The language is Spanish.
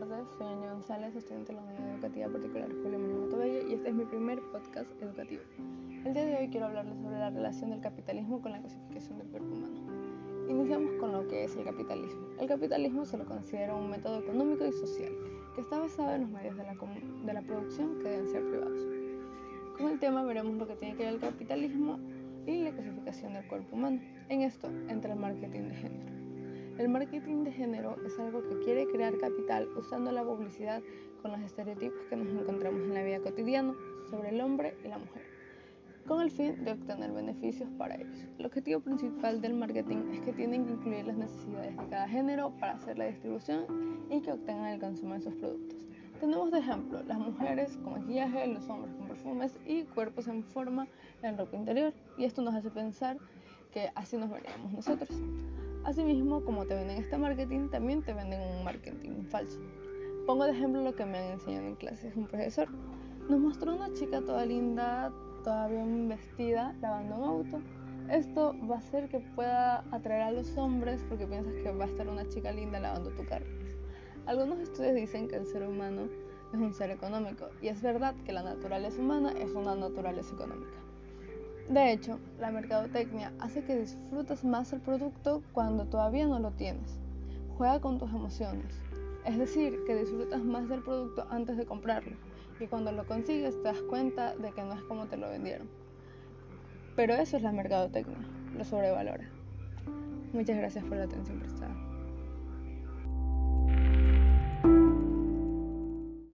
tardes. Soy Aña González, estudiante de la Unidad Educativa Particular Julio Manuel Montebello y este es mi primer podcast educativo. El día de hoy quiero hablarles sobre la relación del capitalismo con la clasificación del cuerpo humano. Iniciamos con lo que es el capitalismo. El capitalismo se lo considera un método económico y social que está basado en los medios de la, de la producción que deben ser privados. Con el tema veremos lo que tiene que ver el capitalismo y la clasificación del cuerpo humano. En esto entra el marketing de. El marketing de género es algo que quiere crear capital usando la publicidad con los estereotipos que nos encontramos en la vida cotidiana sobre el hombre y la mujer, con el fin de obtener beneficios para ellos. El objetivo principal del marketing es que tienen que incluir las necesidades de cada género para hacer la distribución y que obtengan el consumo de sus productos. Tenemos de ejemplo las mujeres con maquillaje, los hombres con perfumes y cuerpos en forma en ropa interior. Y esto nos hace pensar que así nos veríamos nosotros. Asimismo, como te venden este marketing, también te venden un marketing falso. Pongo de ejemplo lo que me han enseñado en clases un profesor. Nos mostró una chica toda linda, toda bien vestida, lavando un auto. Esto va a hacer que pueda atraer a los hombres porque piensas que va a estar una chica linda lavando tu carro. Algunos estudios dicen que el ser humano es un ser económico y es verdad que la naturaleza humana es una naturaleza económica. De hecho, la mercadotecnia hace que disfrutes más el producto cuando todavía no lo tienes. Juega con tus emociones. Es decir, que disfrutas más del producto antes de comprarlo y cuando lo consigues te das cuenta de que no es como te lo vendieron. Pero eso es la mercadotecnia, lo sobrevalora. Muchas gracias por la atención prestada.